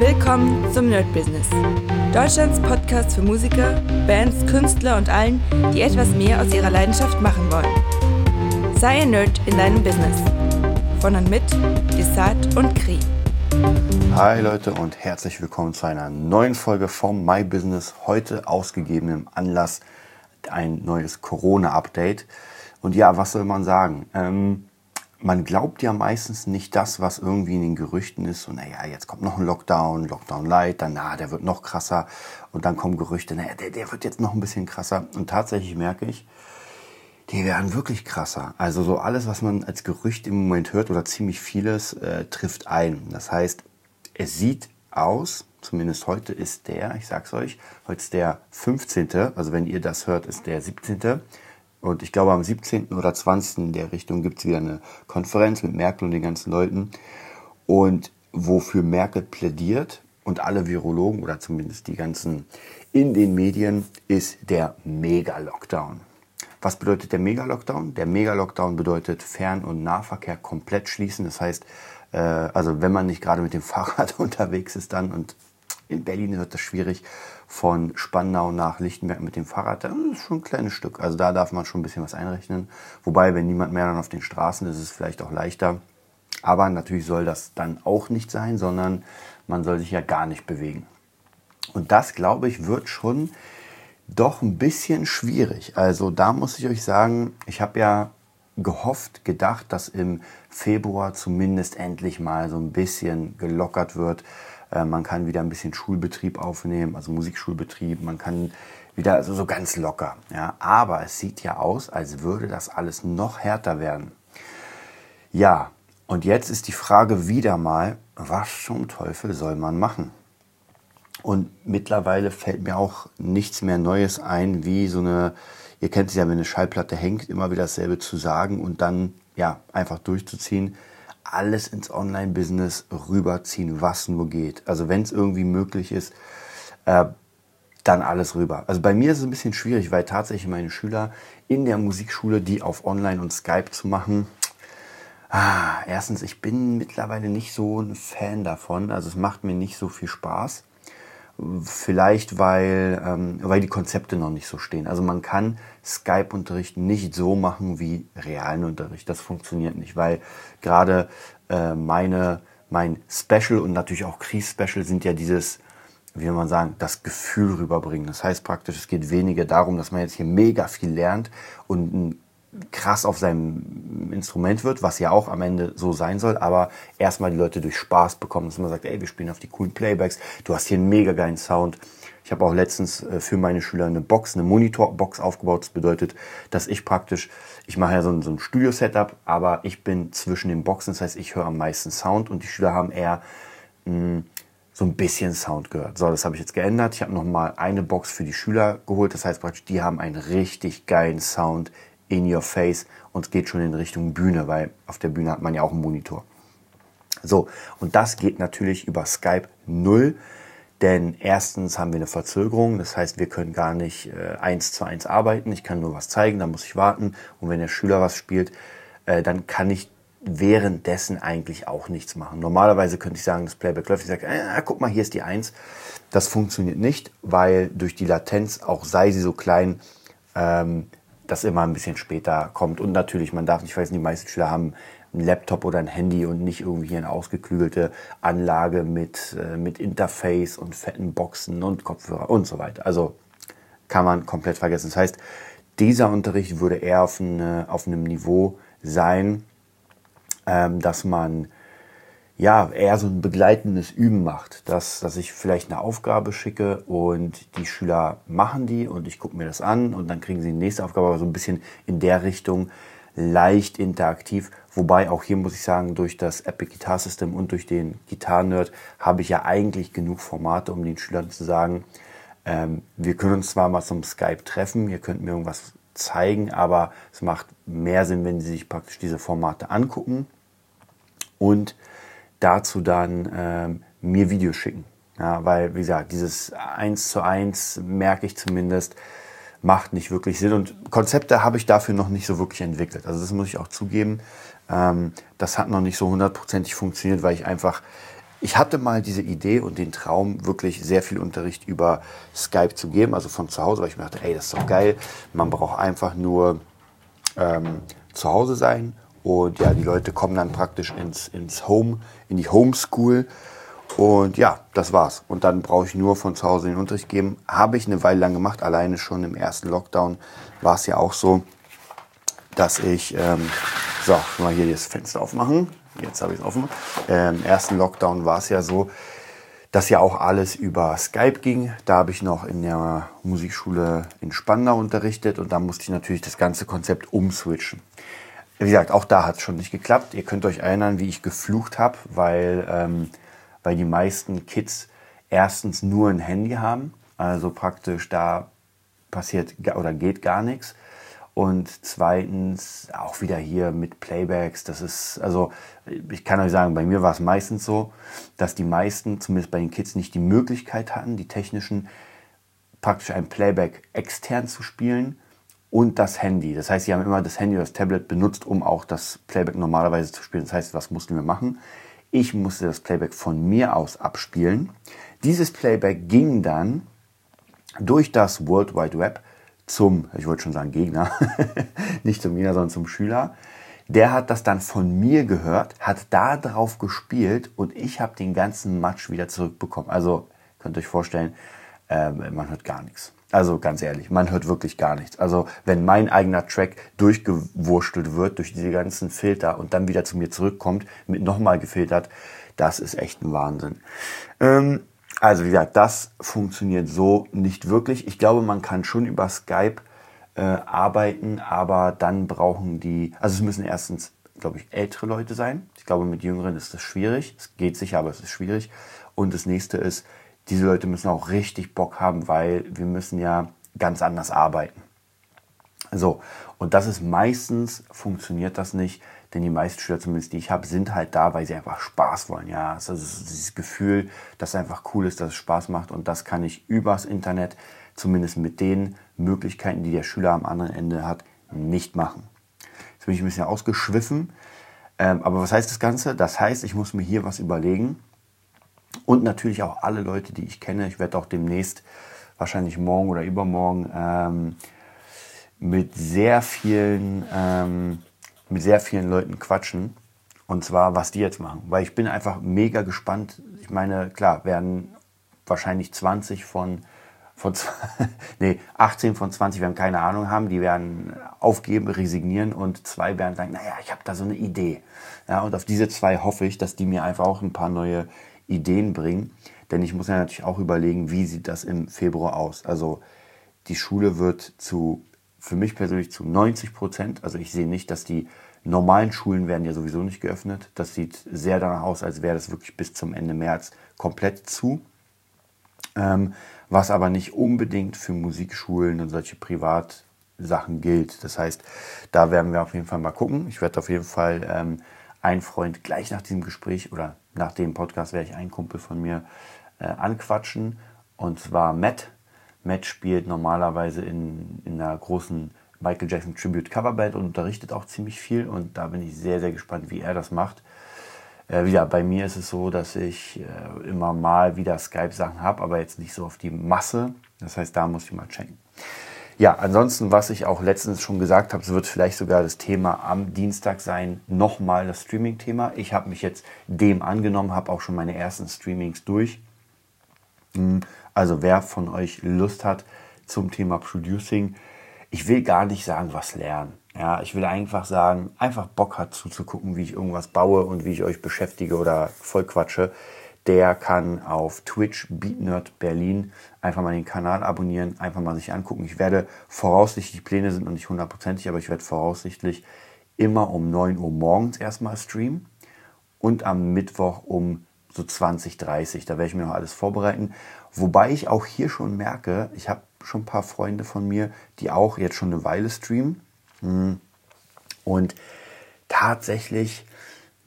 Willkommen zum Nerd Business. Deutschlands Podcast für Musiker, Bands, Künstler und allen, die etwas mehr aus ihrer Leidenschaft machen wollen. Sei ein Nerd in deinem Business. Von und mit Desart und Kri. Hi Leute und herzlich willkommen zu einer neuen Folge vom My Business. Heute ausgegebenem Anlass ein neues Corona-Update. Und ja, was soll man sagen? Ähm, man glaubt ja meistens nicht das, was irgendwie in den Gerüchten ist. Und naja, jetzt kommt noch ein Lockdown, Lockdown Light, dann, na, der wird noch krasser. Und dann kommen Gerüchte, naja, der, der wird jetzt noch ein bisschen krasser. Und tatsächlich merke ich, die werden wirklich krasser. Also so alles, was man als Gerücht im Moment hört oder ziemlich vieles, äh, trifft ein. Das heißt, es sieht aus, zumindest heute ist der, ich sag's euch, heute ist der 15., also wenn ihr das hört, ist der 17., und ich glaube, am 17. oder 20. in der Richtung gibt es wieder eine Konferenz mit Merkel und den ganzen Leuten. Und wofür Merkel plädiert und alle Virologen oder zumindest die ganzen in den Medien, ist der Mega-Lockdown. Was bedeutet der Mega-Lockdown? Der Mega-Lockdown bedeutet Fern- und Nahverkehr komplett schließen. Das heißt, äh, also wenn man nicht gerade mit dem Fahrrad unterwegs ist dann und in Berlin wird das schwierig, von Spandau nach Lichtenberg mit dem Fahrrad, das ist schon ein kleines Stück. Also da darf man schon ein bisschen was einrechnen. Wobei, wenn niemand mehr dann auf den Straßen ist, ist es vielleicht auch leichter. Aber natürlich soll das dann auch nicht sein, sondern man soll sich ja gar nicht bewegen. Und das, glaube ich, wird schon doch ein bisschen schwierig. Also da muss ich euch sagen, ich habe ja gehofft, gedacht, dass im Februar zumindest endlich mal so ein bisschen gelockert wird. Äh, man kann wieder ein bisschen Schulbetrieb aufnehmen, also Musikschulbetrieb. Man kann wieder also so ganz locker. Ja. Aber es sieht ja aus, als würde das alles noch härter werden. Ja, und jetzt ist die Frage wieder mal, was zum Teufel soll man machen? Und mittlerweile fällt mir auch nichts mehr Neues ein, wie so eine, ihr kennt es ja, wenn eine Schallplatte hängt, immer wieder dasselbe zu sagen und dann ja einfach durchzuziehen alles ins Online-Business rüberziehen, was nur geht. Also wenn es irgendwie möglich ist, äh, dann alles rüber. Also bei mir ist es ein bisschen schwierig, weil tatsächlich meine Schüler in der Musikschule, die auf Online und Skype zu machen, ah, erstens, ich bin mittlerweile nicht so ein Fan davon. Also es macht mir nicht so viel Spaß. Vielleicht, weil, ähm, weil die Konzepte noch nicht so stehen. Also man kann Skype-Unterricht nicht so machen wie realen Unterricht. Das funktioniert nicht, weil gerade äh, meine, mein Special und natürlich auch Kries-Special sind ja dieses, wie will man sagen, das Gefühl rüberbringen. Das heißt praktisch, es geht weniger darum, dass man jetzt hier mega viel lernt und ein krass auf seinem Instrument wird, was ja auch am Ende so sein soll, aber erstmal die Leute durch Spaß bekommen, dass man sagt, ey, wir spielen auf die coolen Playbacks, du hast hier einen mega geilen Sound. Ich habe auch letztens äh, für meine Schüler eine Box, eine Monitorbox aufgebaut. Das bedeutet, dass ich praktisch, ich mache ja so ein, so ein Studio-Setup, aber ich bin zwischen den Boxen, das heißt, ich höre am meisten Sound und die Schüler haben eher mh, hm, so ein bisschen Sound gehört. So, das habe ich jetzt geändert. Ich habe nochmal eine Box für die Schüler geholt. Das heißt praktisch, die haben einen richtig geilen Sound in your face und geht schon in Richtung Bühne, weil auf der Bühne hat man ja auch einen Monitor. So, und das geht natürlich über Skype null, denn erstens haben wir eine Verzögerung, das heißt, wir können gar nicht äh, eins zu eins arbeiten. Ich kann nur was zeigen, dann muss ich warten. Und wenn der Schüler was spielt, äh, dann kann ich währenddessen eigentlich auch nichts machen. Normalerweise könnte ich sagen, das Playback läuft. Ich sage, äh, guck mal, hier ist die Eins. Das funktioniert nicht, weil durch die Latenz, auch sei sie so klein, ähm, das immer ein bisschen später kommt. Und natürlich, man darf nicht vergessen, die meisten Schüler haben einen Laptop oder ein Handy und nicht irgendwie eine ausgeklügelte Anlage mit, äh, mit Interface und fetten Boxen und Kopfhörer und so weiter. Also kann man komplett vergessen. Das heißt, dieser Unterricht würde eher auf, eine, auf einem Niveau sein, ähm, dass man ja, eher so ein begleitendes Üben macht, dass, dass ich vielleicht eine Aufgabe schicke und die Schüler machen die und ich gucke mir das an und dann kriegen sie die nächste Aufgabe, aber so ein bisschen in der Richtung leicht interaktiv. Wobei auch hier muss ich sagen, durch das Epic Guitar System und durch den Guitar Nerd habe ich ja eigentlich genug Formate, um den Schülern zu sagen, ähm, wir können uns zwar mal zum Skype treffen, ihr könnt mir irgendwas zeigen, aber es macht mehr Sinn, wenn sie sich praktisch diese Formate angucken und dazu dann ähm, mir Videos schicken. Ja, weil, wie gesagt, dieses eins zu eins merke ich zumindest, macht nicht wirklich Sinn. Und Konzepte habe ich dafür noch nicht so wirklich entwickelt. Also das muss ich auch zugeben. Ähm, das hat noch nicht so hundertprozentig funktioniert, weil ich einfach ich hatte mal diese Idee und den Traum, wirklich sehr viel Unterricht über Skype zu geben, also von zu Hause, weil ich mir dachte, ey, das ist doch geil. Man braucht einfach nur ähm, zu Hause sein und ja, die Leute kommen dann praktisch ins, ins Home, in die Homeschool. Und ja, das war's. Und dann brauche ich nur von zu Hause den Unterricht geben. Habe ich eine Weile lang gemacht. Alleine schon im ersten Lockdown war es ja auch so, dass ich, ähm, so, mal hier das Fenster aufmachen. Jetzt habe ich es offen. Ähm, Im ersten Lockdown war es ja so, dass ja auch alles über Skype ging. Da habe ich noch in der Musikschule in Spandau unterrichtet und da musste ich natürlich das ganze Konzept umswitchen. Wie gesagt, auch da hat es schon nicht geklappt. Ihr könnt euch erinnern, wie ich geflucht habe, weil, ähm, weil die meisten Kids erstens nur ein Handy haben. Also praktisch da passiert oder geht gar nichts. Und zweitens auch wieder hier mit Playbacks. Das ist, also ich kann euch sagen, bei mir war es meistens so, dass die meisten, zumindest bei den Kids, nicht die Möglichkeit hatten, die technischen praktisch ein Playback extern zu spielen und das Handy. Das heißt, sie haben immer das Handy oder das Tablet benutzt, um auch das Playback normalerweise zu spielen. Das heißt, was mussten wir machen? Ich musste das Playback von mir aus abspielen. Dieses Playback ging dann durch das World Wide Web zum, ich wollte schon sagen Gegner, nicht zum Gegner, sondern zum Schüler. Der hat das dann von mir gehört, hat da drauf gespielt und ich habe den ganzen Match wieder zurückbekommen. Also könnt ihr euch vorstellen, äh, man hört gar nichts. Also ganz ehrlich, man hört wirklich gar nichts. Also wenn mein eigener Track durchgewurstelt wird durch diese ganzen Filter und dann wieder zu mir zurückkommt, mit nochmal gefiltert, das ist echt ein Wahnsinn. Ähm, also wie gesagt, das funktioniert so nicht wirklich. Ich glaube, man kann schon über Skype äh, arbeiten, aber dann brauchen die, also es müssen erstens, glaube ich, ältere Leute sein. Ich glaube, mit Jüngeren ist das schwierig. Es geht sicher, aber es ist schwierig. Und das nächste ist, diese Leute müssen auch richtig Bock haben, weil wir müssen ja ganz anders arbeiten. So, und das ist meistens, funktioniert das nicht, denn die meisten Schüler, zumindest die ich habe, sind halt da, weil sie einfach Spaß wollen. Ja, es ist dieses Gefühl, dass es einfach cool ist, dass es Spaß macht und das kann ich übers Internet, zumindest mit den Möglichkeiten, die der Schüler am anderen Ende hat, nicht machen. Jetzt bin ich ein bisschen ausgeschwiffen. Ähm, aber was heißt das Ganze? Das heißt, ich muss mir hier was überlegen. Und natürlich auch alle Leute, die ich kenne. Ich werde auch demnächst, wahrscheinlich morgen oder übermorgen, ähm, mit sehr vielen, ähm, mit sehr vielen Leuten quatschen. Und zwar, was die jetzt machen. Weil ich bin einfach mega gespannt. Ich meine, klar, werden wahrscheinlich 20 von, von nee, 18 von 20 werden keine Ahnung haben. Die werden aufgeben, resignieren und zwei werden sagen, naja, ich habe da so eine Idee. Ja, und auf diese zwei hoffe ich, dass die mir einfach auch ein paar neue Ideen bringen. Denn ich muss ja natürlich auch überlegen, wie sieht das im Februar aus. Also die Schule wird zu für mich persönlich zu 90 Prozent. Also ich sehe nicht, dass die normalen Schulen werden ja sowieso nicht geöffnet. Das sieht sehr danach aus, als wäre das wirklich bis zum Ende März komplett zu. Ähm, was aber nicht unbedingt für Musikschulen und solche Privatsachen gilt. Das heißt, da werden wir auf jeden Fall mal gucken. Ich werde auf jeden Fall ähm, einen Freund gleich nach diesem Gespräch oder nach dem Podcast werde ich einen Kumpel von mir äh, anquatschen. Und zwar Matt. Matt spielt normalerweise in, in einer großen Michael Jackson Tribute Coverband und unterrichtet auch ziemlich viel. Und da bin ich sehr, sehr gespannt, wie er das macht. Äh, ja, bei mir ist es so, dass ich äh, immer mal wieder Skype-Sachen habe, aber jetzt nicht so auf die Masse. Das heißt, da muss ich mal checken. Ja, ansonsten, was ich auch letztens schon gesagt habe, es wird vielleicht sogar das Thema am Dienstag sein, nochmal das Streaming-Thema. Ich habe mich jetzt dem angenommen, habe auch schon meine ersten Streamings durch. Hm, also wer von euch Lust hat zum Thema Producing, ich will gar nicht sagen, was lernen. Ja, ich will einfach sagen, einfach Bock hat zuzugucken, wie ich irgendwas baue und wie ich euch beschäftige oder voll quatsche, der kann auf Twitch BeatNerd Berlin einfach mal den Kanal abonnieren, einfach mal sich angucken. Ich werde voraussichtlich, die Pläne sind noch nicht hundertprozentig, aber ich werde voraussichtlich immer um 9 Uhr morgens erstmal streamen und am Mittwoch um so 20, 30. Da werde ich mir noch alles vorbereiten. Wobei ich auch hier schon merke, ich habe schon ein paar Freunde von mir, die auch jetzt schon eine Weile streamen. Hm. Und tatsächlich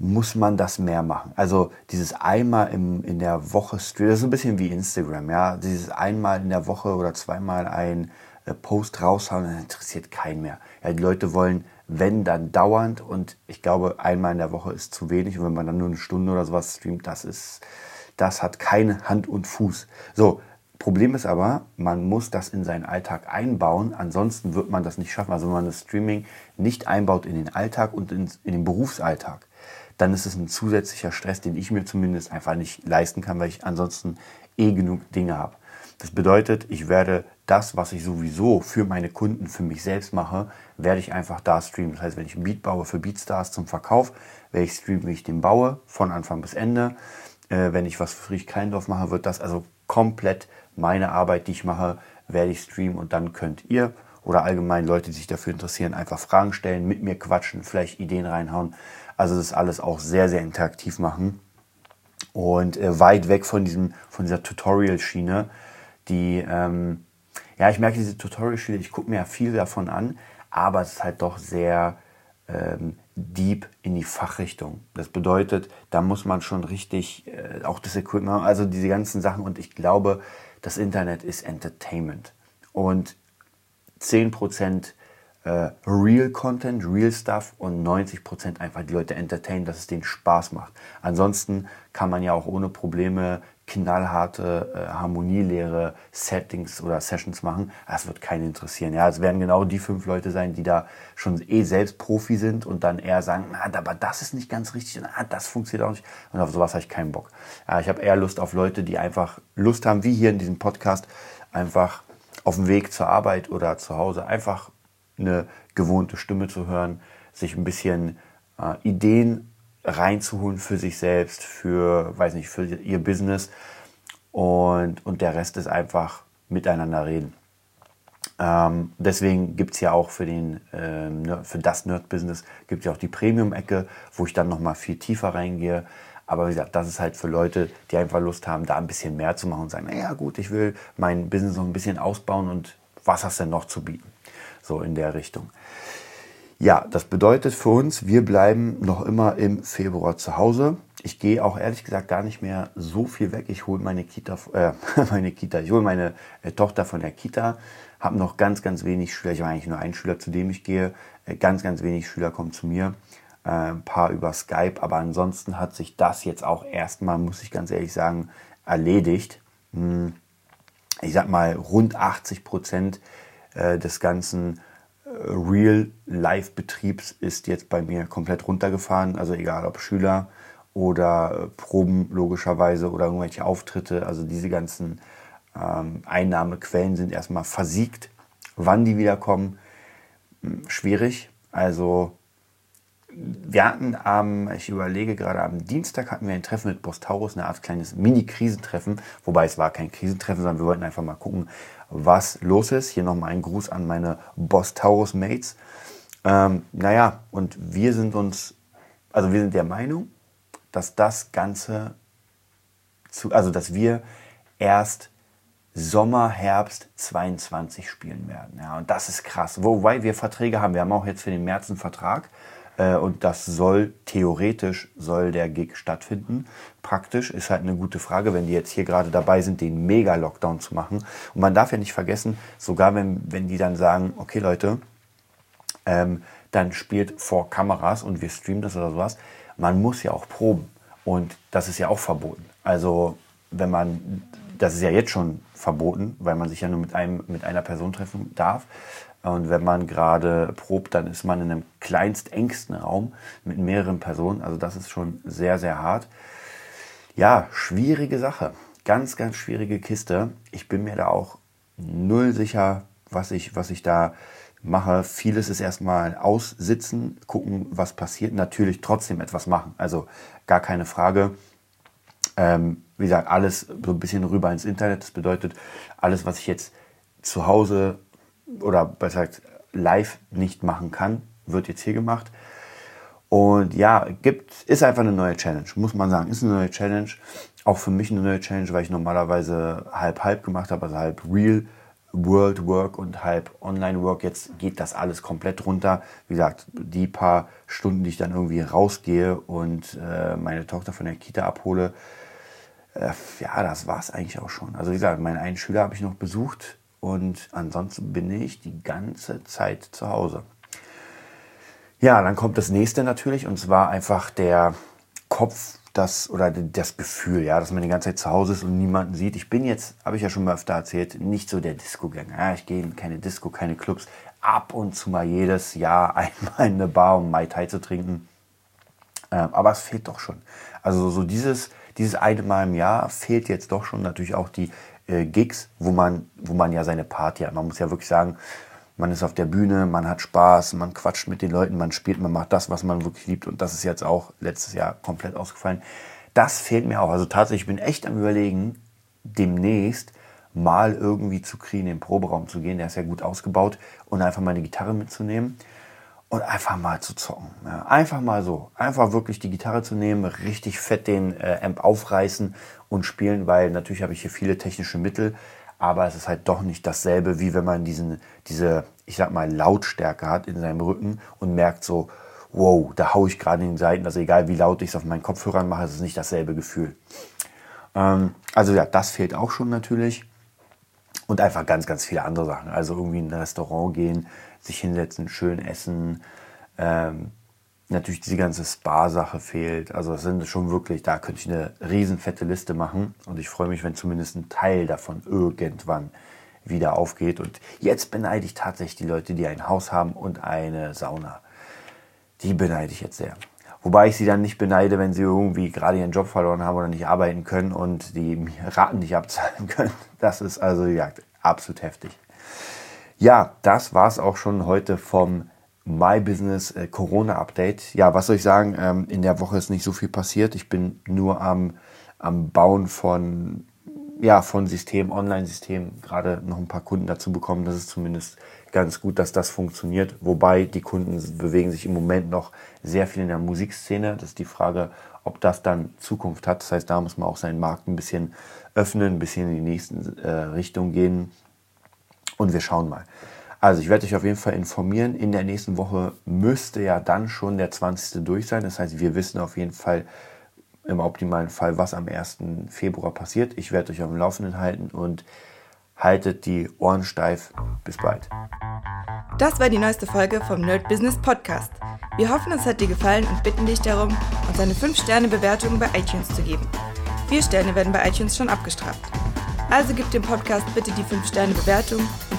muss man das mehr machen. Also dieses einmal im, in der Woche das ist ein bisschen wie Instagram, ja. Dieses einmal in der Woche oder zweimal ein äh, Post raushauen, das interessiert keinen mehr. Ja, die Leute wollen wenn dann dauernd und ich glaube, einmal in der Woche ist zu wenig und wenn man dann nur eine Stunde oder sowas streamt, das ist, das hat keine Hand und Fuß. So, Problem ist aber, man muss das in seinen Alltag einbauen, ansonsten wird man das nicht schaffen. Also wenn man das Streaming nicht einbaut in den Alltag und in, in den Berufsalltag, dann ist es ein zusätzlicher Stress, den ich mir zumindest einfach nicht leisten kann, weil ich ansonsten eh genug Dinge habe. Das bedeutet, ich werde das, was ich sowieso für meine Kunden, für mich selbst mache, werde ich einfach da streamen. Das heißt, wenn ich ein Beat baue für Beatstars zum Verkauf, werde ich streamen, wie ich den baue, von Anfang bis Ende. Äh, wenn ich was für Friedrich Keindorf mache, wird das also komplett meine Arbeit, die ich mache, werde ich streamen und dann könnt ihr oder allgemein Leute, die sich dafür interessieren, einfach Fragen stellen, mit mir quatschen, vielleicht Ideen reinhauen. Also das alles auch sehr, sehr interaktiv machen und äh, weit weg von, diesem, von dieser Tutorial-Schiene, die, ähm, ja, ich merke diese Tutorial-Schiene, ich gucke mir ja viel davon an, aber es ist halt doch sehr ähm, deep in die Fachrichtung. Das bedeutet, da muss man schon richtig, äh, auch das Equipment, also diese ganzen Sachen und ich glaube, das Internet ist Entertainment. Und 10% äh, Real Content, Real Stuff und 90% einfach die Leute entertainen, dass es denen Spaß macht. Ansonsten kann man ja auch ohne Probleme knallharte äh, harmonielehre Settings oder Sessions machen. Das wird keinen interessieren. Ja, es werden genau die fünf Leute sein, die da schon eh selbst Profi sind und dann eher sagen, na, aber das ist nicht ganz richtig und ah, das funktioniert auch nicht. Und auf sowas habe ich keinen Bock. Ja, ich habe eher Lust auf Leute, die einfach Lust haben, wie hier in diesem Podcast, einfach auf dem Weg zur Arbeit oder zu Hause einfach eine gewohnte Stimme zu hören, sich ein bisschen äh, Ideen reinzuholen für sich selbst, für, weiß nicht, für ihr Business. Und, und der Rest ist einfach miteinander reden. Ähm, deswegen gibt es ja auch für, den, äh, für das Nerd-Business gibt ja auch die Premium-Ecke, wo ich dann nochmal viel tiefer reingehe. Aber wie gesagt, das ist halt für Leute, die einfach Lust haben, da ein bisschen mehr zu machen und sagen, naja gut, ich will mein Business noch ein bisschen ausbauen und was hast du denn noch zu bieten? So in der Richtung. Ja, das bedeutet für uns, wir bleiben noch immer im Februar zu Hause. Ich gehe auch ehrlich gesagt gar nicht mehr so viel weg. Ich hole meine Kita, äh, meine Kita, ich hole meine äh, Tochter von der Kita, habe noch ganz, ganz wenig Schüler. Ich habe eigentlich nur einen Schüler, zu dem ich gehe. Äh, ganz, ganz wenig Schüler kommen zu mir. Äh, ein paar über Skype, aber ansonsten hat sich das jetzt auch erstmal, muss ich ganz ehrlich sagen, erledigt. Hm, ich sag mal, rund 80 Prozent äh, des ganzen Real-Life-Betriebs ist jetzt bei mir komplett runtergefahren. Also egal ob Schüler oder äh, Proben logischerweise oder irgendwelche Auftritte. Also diese ganzen ähm, Einnahmequellen sind erstmal versiegt. Wann die wiederkommen, hm, schwierig. Also wir hatten am, ich überlege gerade, am Dienstag hatten wir ein Treffen mit Bostaurus, eine Art kleines Mini-Krisentreffen. Wobei es war kein Krisentreffen, sondern wir wollten einfach mal gucken, was los ist. Hier nochmal ein Gruß an meine Bostaurus-Mates. Ähm, naja, und wir sind uns, also wir sind der Meinung, dass das Ganze, zu, also dass wir erst Sommer, Herbst 22 spielen werden. Ja, und das ist krass. Wobei wir Verträge haben. Wir haben auch jetzt für den März einen Vertrag. Äh, und das soll theoretisch soll der Gig stattfinden. Praktisch ist halt eine gute Frage, wenn die jetzt hier gerade dabei sind, den Mega-Lockdown zu machen. Und man darf ja nicht vergessen, sogar wenn, wenn die dann sagen, okay Leute, ähm, dann spielt vor Kameras und wir streamen das oder sowas, man muss ja auch proben. Und das ist ja auch verboten. Also wenn man, das ist ja jetzt schon verboten, weil man sich ja nur mit, einem, mit einer Person treffen darf. Und wenn man gerade probt, dann ist man in einem kleinst engsten Raum mit mehreren Personen. Also das ist schon sehr, sehr hart. Ja, schwierige Sache. Ganz, ganz schwierige Kiste. Ich bin mir da auch null sicher, was ich, was ich da mache. Vieles ist erstmal aussitzen, gucken, was passiert. Natürlich trotzdem etwas machen. Also gar keine Frage. Ähm, wie gesagt, alles so ein bisschen rüber ins Internet. Das bedeutet, alles, was ich jetzt zu Hause oder besser gesagt live nicht machen kann, wird jetzt hier gemacht. Und ja, gibt, ist einfach eine neue Challenge, muss man sagen. Ist eine neue Challenge. Auch für mich eine neue Challenge, weil ich normalerweise halb-halb gemacht habe, also halb Real World Work und halb Online Work. Jetzt geht das alles komplett runter. Wie gesagt, die paar Stunden, die ich dann irgendwie rausgehe und äh, meine Tochter von der Kita abhole, äh, ja, das war es eigentlich auch schon. Also wie gesagt, meinen einen Schüler habe ich noch besucht und ansonsten bin ich die ganze Zeit zu Hause. Ja, dann kommt das nächste natürlich und zwar einfach der Kopf, das oder das Gefühl, ja, dass man die ganze Zeit zu Hause ist und niemanden sieht. Ich bin jetzt, habe ich ja schon mal öfter erzählt, nicht so der Disco-Gänger. Ja, ich gehe in keine Disco, keine Clubs. Ab und zu mal jedes Jahr einmal in eine Bar, um Mai Tai zu trinken. Ähm, aber es fehlt doch schon. Also so dieses, dieses eine Mal im Jahr fehlt jetzt doch schon natürlich auch die äh, Gigs, wo man, wo man ja seine Party hat. Man muss ja wirklich sagen, man ist auf der Bühne, man hat Spaß, man quatscht mit den Leuten, man spielt, man macht das, was man wirklich liebt. Und das ist jetzt auch letztes Jahr komplett ausgefallen. Das fehlt mir auch. Also tatsächlich, ich bin echt am Überlegen, demnächst mal irgendwie zu kriegen, in den Proberaum zu gehen. Der ist ja gut ausgebaut und einfach meine Gitarre mitzunehmen und einfach mal zu zocken. Ja, einfach mal so. Einfach wirklich die Gitarre zu nehmen, richtig fett den äh, Amp aufreißen und spielen, weil natürlich habe ich hier viele technische Mittel aber es ist halt doch nicht dasselbe, wie wenn man diesen, diese, ich sag mal, Lautstärke hat in seinem Rücken und merkt so, wow, da haue ich gerade in den Seiten, also egal wie laut ich es auf meinen Kopfhörern mache, es ist nicht dasselbe Gefühl. Ähm, also ja, das fehlt auch schon natürlich. Und einfach ganz, ganz viele andere Sachen. Also irgendwie in ein Restaurant gehen, sich hinsetzen, schön essen, ähm, natürlich diese ganze Spa-Sache fehlt. Also das sind schon wirklich, da könnte ich eine riesen fette Liste machen. Und ich freue mich, wenn zumindest ein Teil davon irgendwann wieder aufgeht. Und jetzt beneide ich tatsächlich die Leute, die ein Haus haben und eine Sauna. Die beneide ich jetzt sehr. Wobei ich sie dann nicht beneide, wenn sie irgendwie gerade ihren Job verloren haben oder nicht arbeiten können und die Raten nicht abzahlen können. Das ist also, ja, absolut heftig. Ja, das war es auch schon heute vom My Business äh, Corona Update. Ja, was soll ich sagen? Ähm, in der Woche ist nicht so viel passiert. Ich bin nur am, am Bauen von, ja, von System, Online-System, gerade noch ein paar Kunden dazu bekommen. Das ist zumindest ganz gut, dass das funktioniert. Wobei die Kunden bewegen sich im Moment noch sehr viel in der Musikszene. Das ist die Frage, ob das dann Zukunft hat. Das heißt, da muss man auch seinen Markt ein bisschen öffnen, ein bisschen in die nächste äh, Richtung gehen. Und wir schauen mal. Also ich werde euch auf jeden Fall informieren. In der nächsten Woche müsste ja dann schon der 20. durch sein. Das heißt, wir wissen auf jeden Fall im optimalen Fall, was am 1. Februar passiert. Ich werde euch auf dem Laufenden halten und haltet die Ohren steif. Bis bald. Das war die neueste Folge vom Nerd Business Podcast. Wir hoffen, es hat dir gefallen und bitten dich darum, uns eine 5-Sterne-Bewertung bei iTunes zu geben. Vier Sterne werden bei iTunes schon abgestraft. Also gib dem Podcast bitte die 5-Sterne-Bewertung